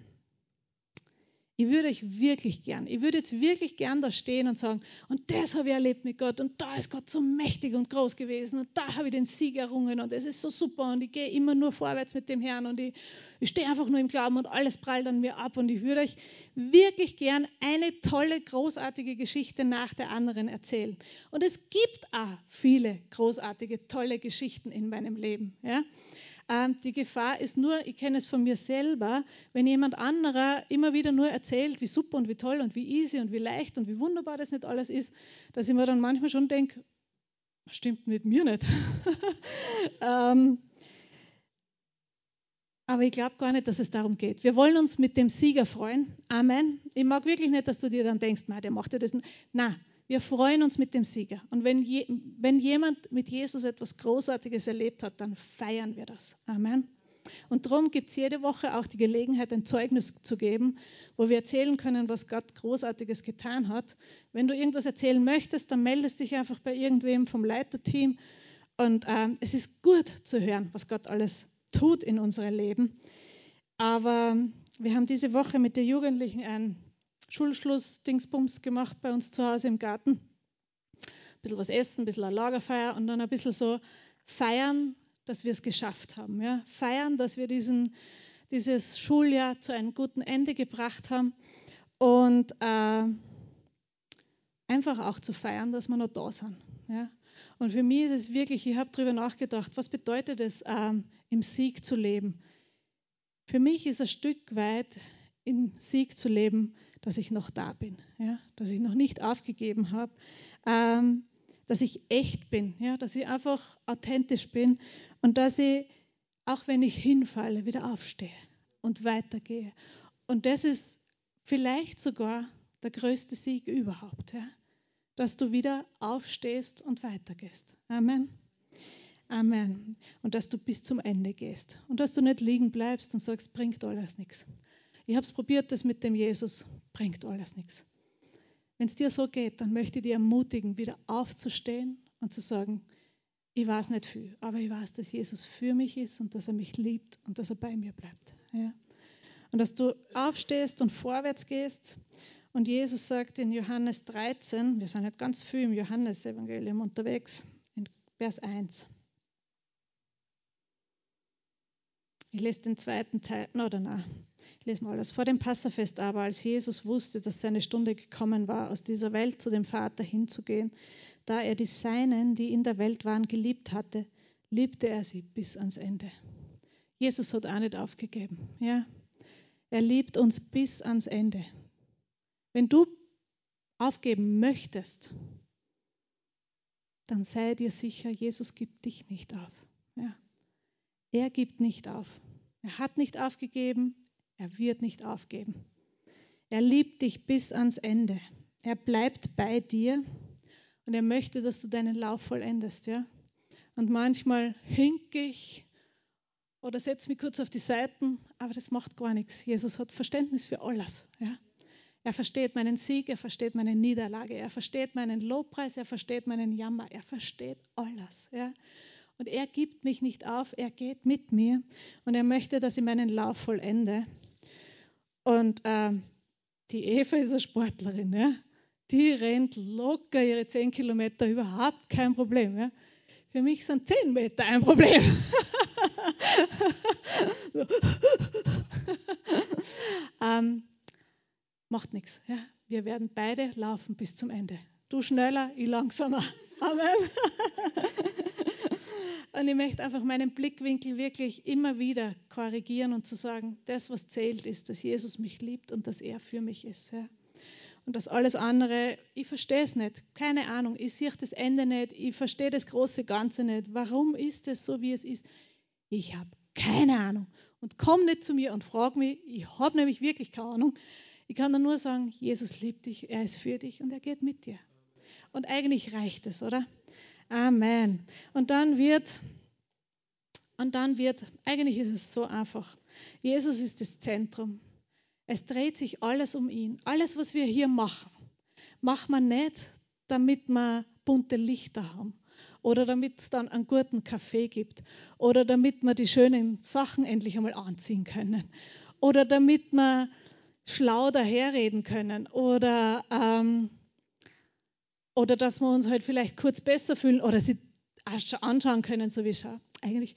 ich würde euch wirklich gern, ich würde jetzt wirklich gern da stehen und sagen, und das habe ich erlebt mit Gott und da ist Gott so mächtig und groß gewesen und da habe ich den Sieg errungen und es ist so super und ich gehe immer nur vorwärts mit dem Herrn und ich, ich stehe einfach nur im Glauben und alles prallt an mir ab und ich würde euch wirklich gern eine tolle, großartige Geschichte nach der anderen erzählen. Und es gibt auch viele großartige, tolle Geschichten in meinem Leben. Ja? Ähm, die Gefahr ist nur, ich kenne es von mir selber, wenn jemand anderer immer wieder nur erzählt, wie super und wie toll und wie easy und wie leicht und wie wunderbar das nicht alles ist, dass ich mir dann manchmal schon denke, stimmt mit mir nicht. ähm, aber ich glaube gar nicht, dass es darum geht. Wir wollen uns mit dem Sieger freuen. Amen. Ich mag wirklich nicht, dass du dir dann denkst, na, der macht ja das. Na, wir freuen uns mit dem Sieger. Und wenn, je, wenn jemand mit Jesus etwas Großartiges erlebt hat, dann feiern wir das. Amen. Und darum gibt es jede Woche auch die Gelegenheit, ein Zeugnis zu geben, wo wir erzählen können, was Gott Großartiges getan hat. Wenn du irgendwas erzählen möchtest, dann meldest dich einfach bei irgendwem vom Leiterteam. Und ähm, es ist gut zu hören, was Gott alles tut in unserem Leben. Aber wir haben diese Woche mit den Jugendlichen ein Schulschluss-Dingsbums gemacht bei uns zu Hause im Garten. Ein bisschen was essen, ein bisschen eine Lagerfeier und dann ein bisschen so feiern, dass wir es geschafft haben. Ja? Feiern, dass wir diesen, dieses Schuljahr zu einem guten Ende gebracht haben und äh, einfach auch zu feiern, dass wir noch da sind. Ja? Und für mich ist es wirklich, ich habe darüber nachgedacht, was bedeutet es, ähm, im Sieg zu leben? Für mich ist ein Stück weit im Sieg zu leben, dass ich noch da bin, ja? dass ich noch nicht aufgegeben habe, ähm, dass ich echt bin, ja? dass ich einfach authentisch bin und dass ich, auch wenn ich hinfalle, wieder aufstehe und weitergehe. Und das ist vielleicht sogar der größte Sieg überhaupt, ja? dass du wieder aufstehst und weitergehst. Amen. Amen. Und dass du bis zum Ende gehst und dass du nicht liegen bleibst und sagst, bringt alles nichts. Ich habe es probiert, das mit dem Jesus bringt alles nichts. Wenn es dir so geht, dann möchte ich dir ermutigen, wieder aufzustehen und zu sagen, ich weiß nicht viel, aber ich weiß, dass Jesus für mich ist und dass er mich liebt und dass er bei mir bleibt. Ja? Und dass du aufstehst und vorwärts gehst. Und Jesus sagt in Johannes 13, wir sind nicht ganz viel im Johannesevangelium unterwegs, in Vers 1. Ich lese den zweiten Teil, oder ich lese mal alles. Vor dem Passafest aber, als Jesus wusste, dass seine Stunde gekommen war, aus dieser Welt zu dem Vater hinzugehen, da er die Seinen, die in der Welt waren, geliebt hatte, liebte er sie bis ans Ende. Jesus hat auch nicht aufgegeben. Ja? Er liebt uns bis ans Ende. Wenn du aufgeben möchtest, dann sei dir sicher, Jesus gibt dich nicht auf. Ja? Er gibt nicht auf. Er hat nicht aufgegeben, er wird nicht aufgeben. Er liebt dich bis ans Ende. Er bleibt bei dir und er möchte, dass du deinen Lauf vollendest. Ja? Und manchmal hink ich oder setze mich kurz auf die Seiten, aber das macht gar nichts. Jesus hat Verständnis für alles. Ja? Er versteht meinen Sieg, er versteht meine Niederlage, er versteht meinen Lobpreis, er versteht meinen Jammer, er versteht alles. Ja? Und er gibt mich nicht auf, er geht mit mir und er möchte, dass ich meinen Lauf vollende. Und äh, die Eva ist eine Sportlerin, ja? die rennt locker ihre 10 Kilometer, überhaupt kein Problem. Ja? Für mich sind 10 Meter ein Problem. ähm, macht nichts. Ja? Wir werden beide laufen bis zum Ende. Du schneller, ich langsamer. Amen. Und ich möchte einfach meinen Blickwinkel wirklich immer wieder korrigieren und zu sagen, das, was zählt, ist, dass Jesus mich liebt und dass er für mich ist. Ja. Und das alles andere, ich verstehe es nicht. Keine Ahnung. Ich sehe das Ende nicht. Ich verstehe das große Ganze nicht. Warum ist es so, wie es ist? Ich habe keine Ahnung. Und komm nicht zu mir und frag mich. Ich habe nämlich wirklich keine Ahnung. Ich kann dann nur sagen, Jesus liebt dich, er ist für dich und er geht mit dir. Und eigentlich reicht es, oder? Amen. Und dann wird, und dann wird, eigentlich ist es so einfach. Jesus ist das Zentrum. Es dreht sich alles um ihn. Alles, was wir hier machen, machen wir nicht, damit wir bunte Lichter haben oder damit es dann einen guten Kaffee gibt oder damit wir die schönen Sachen endlich einmal anziehen können oder damit wir schlau daherreden können oder, ähm, oder dass wir uns halt vielleicht kurz besser fühlen oder sie anschauen können, so wie schau, eigentlich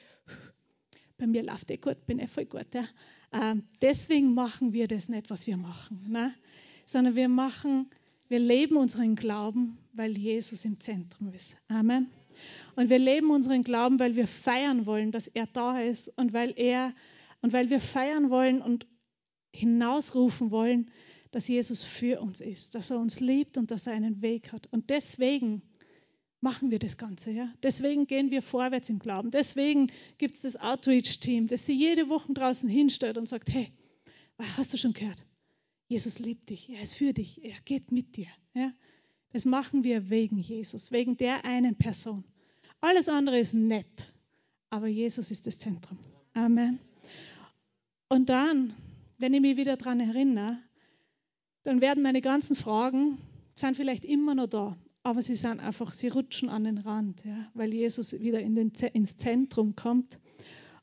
bei mir läuft eh gut, bin eh voll gut. Ja. Ähm, deswegen machen wir das nicht, was wir machen, ne? sondern wir machen, wir leben unseren Glauben, weil Jesus im Zentrum ist. Amen. Und wir leben unseren Glauben, weil wir feiern wollen, dass er da ist und weil er und weil wir feiern wollen und hinausrufen wollen, dass Jesus für uns ist, dass er uns liebt und dass er einen Weg hat. Und deswegen machen wir das Ganze. Ja? Deswegen gehen wir vorwärts im Glauben. Deswegen gibt es das Outreach-Team, das sie jede Woche draußen hinstellt und sagt, hey, hast du schon gehört? Jesus liebt dich, er ist für dich, er geht mit dir. Ja? Das machen wir wegen Jesus, wegen der einen Person. Alles andere ist nett, aber Jesus ist das Zentrum. Amen. Und dann, wenn ich mich wieder daran erinnere, dann werden meine ganzen Fragen, sind vielleicht immer noch da, aber sie sind einfach, sie rutschen an den Rand, ja, weil Jesus wieder in den, ins Zentrum kommt.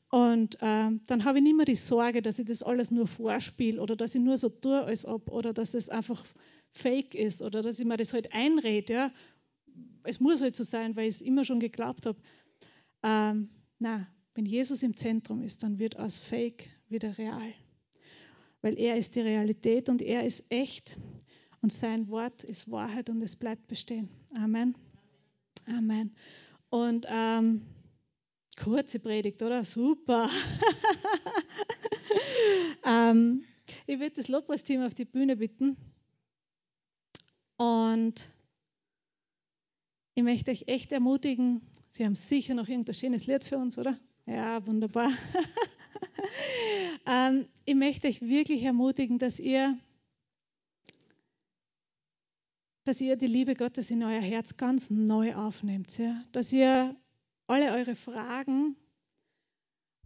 Und ähm, dann habe ich nicht mehr die Sorge, dass ich das alles nur vorspiele oder dass ich nur so tue, als ob, oder dass es einfach fake ist oder dass ich mir das halt einrede. Ja es muss halt so sein, weil ich es immer schon geglaubt habe. Ähm, na, wenn Jesus im Zentrum ist, dann wird aus Fake wieder real. Weil er ist die Realität und er ist echt und sein Wort ist Wahrheit und es bleibt bestehen. Amen. Amen. Und ähm, kurze Predigt, oder? Super. ähm, ich würde das Lobpreisteam auf die Bühne bitten. Und ich möchte euch echt ermutigen, Sie haben sicher noch irgendein schönes Lied für uns, oder? Ja, wunderbar. ähm, ich möchte euch wirklich ermutigen, dass ihr, dass ihr die Liebe Gottes in euer Herz ganz neu aufnehmt. Ja? Dass ihr alle eure Fragen,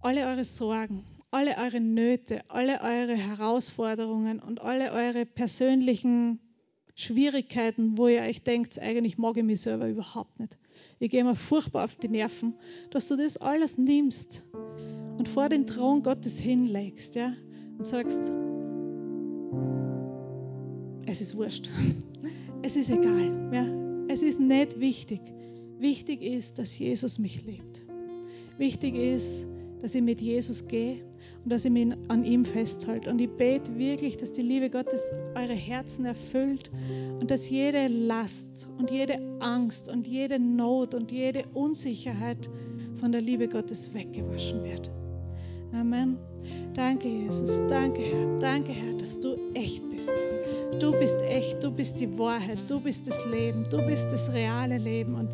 alle eure Sorgen, alle eure Nöte, alle eure Herausforderungen und alle eure persönlichen Schwierigkeiten, wo ihr euch denkt, eigentlich mag ich mich selber überhaupt nicht. Ich gehe mir furchtbar auf die Nerven, dass du das alles nimmst und vor den Thron Gottes hinlegst ja, und sagst, es ist wurscht, es ist egal, ja, es ist nicht wichtig. Wichtig ist, dass Jesus mich liebt. Wichtig ist, dass ich mit Jesus gehe und dass ich mich an ihm festhalte. Und ich bete wirklich, dass die Liebe Gottes eure Herzen erfüllt und dass jede Last und jede Angst und jede Not und jede Unsicherheit von der Liebe Gottes weggewaschen wird. Amen. Danke, Jesus. Danke, Herr. Danke, Herr, dass du echt bist. Du bist echt. Du bist die Wahrheit. Du bist das Leben. Du bist das reale Leben. Und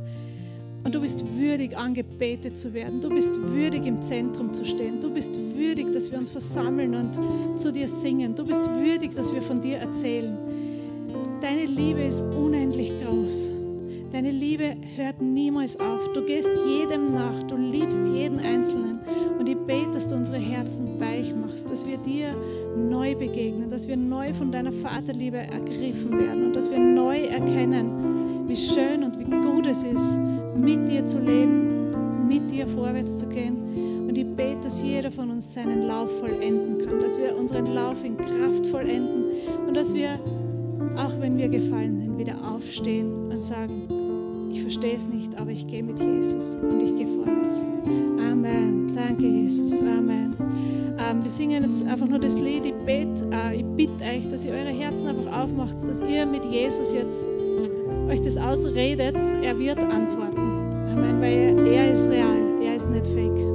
und du bist würdig, angebetet zu werden. Du bist würdig, im Zentrum zu stehen. Du bist würdig, dass wir uns versammeln und zu dir singen. Du bist würdig, dass wir von dir erzählen. Deine Liebe ist unendlich groß. Deine Liebe hört niemals auf. Du gehst jedem nach. Du liebst jeden Einzelnen. Und ich bete, dass du unsere Herzen weich machst, dass wir dir neu begegnen, dass wir neu von deiner Vaterliebe ergriffen werden und dass wir neu erkennen, wie schön und wie gut es ist, mit dir zu leben, mit dir vorwärts zu gehen. Und ich bete, dass jeder von uns seinen Lauf vollenden kann, dass wir unseren Lauf in Kraft vollenden und dass wir, auch wenn wir gefallen sind, wieder aufstehen und sagen, ich verstehe es nicht, aber ich gehe mit Jesus und ich gehe vorwärts. Amen. Danke, Jesus. Amen. Ähm, wir singen jetzt einfach nur das Lied. Ich, bete, äh, ich bitte euch, dass ihr eure Herzen einfach aufmacht, dass ihr mit Jesus jetzt euch das ausredet, er wird antworten. Amen, weil er, er ist real, er ist nicht fake.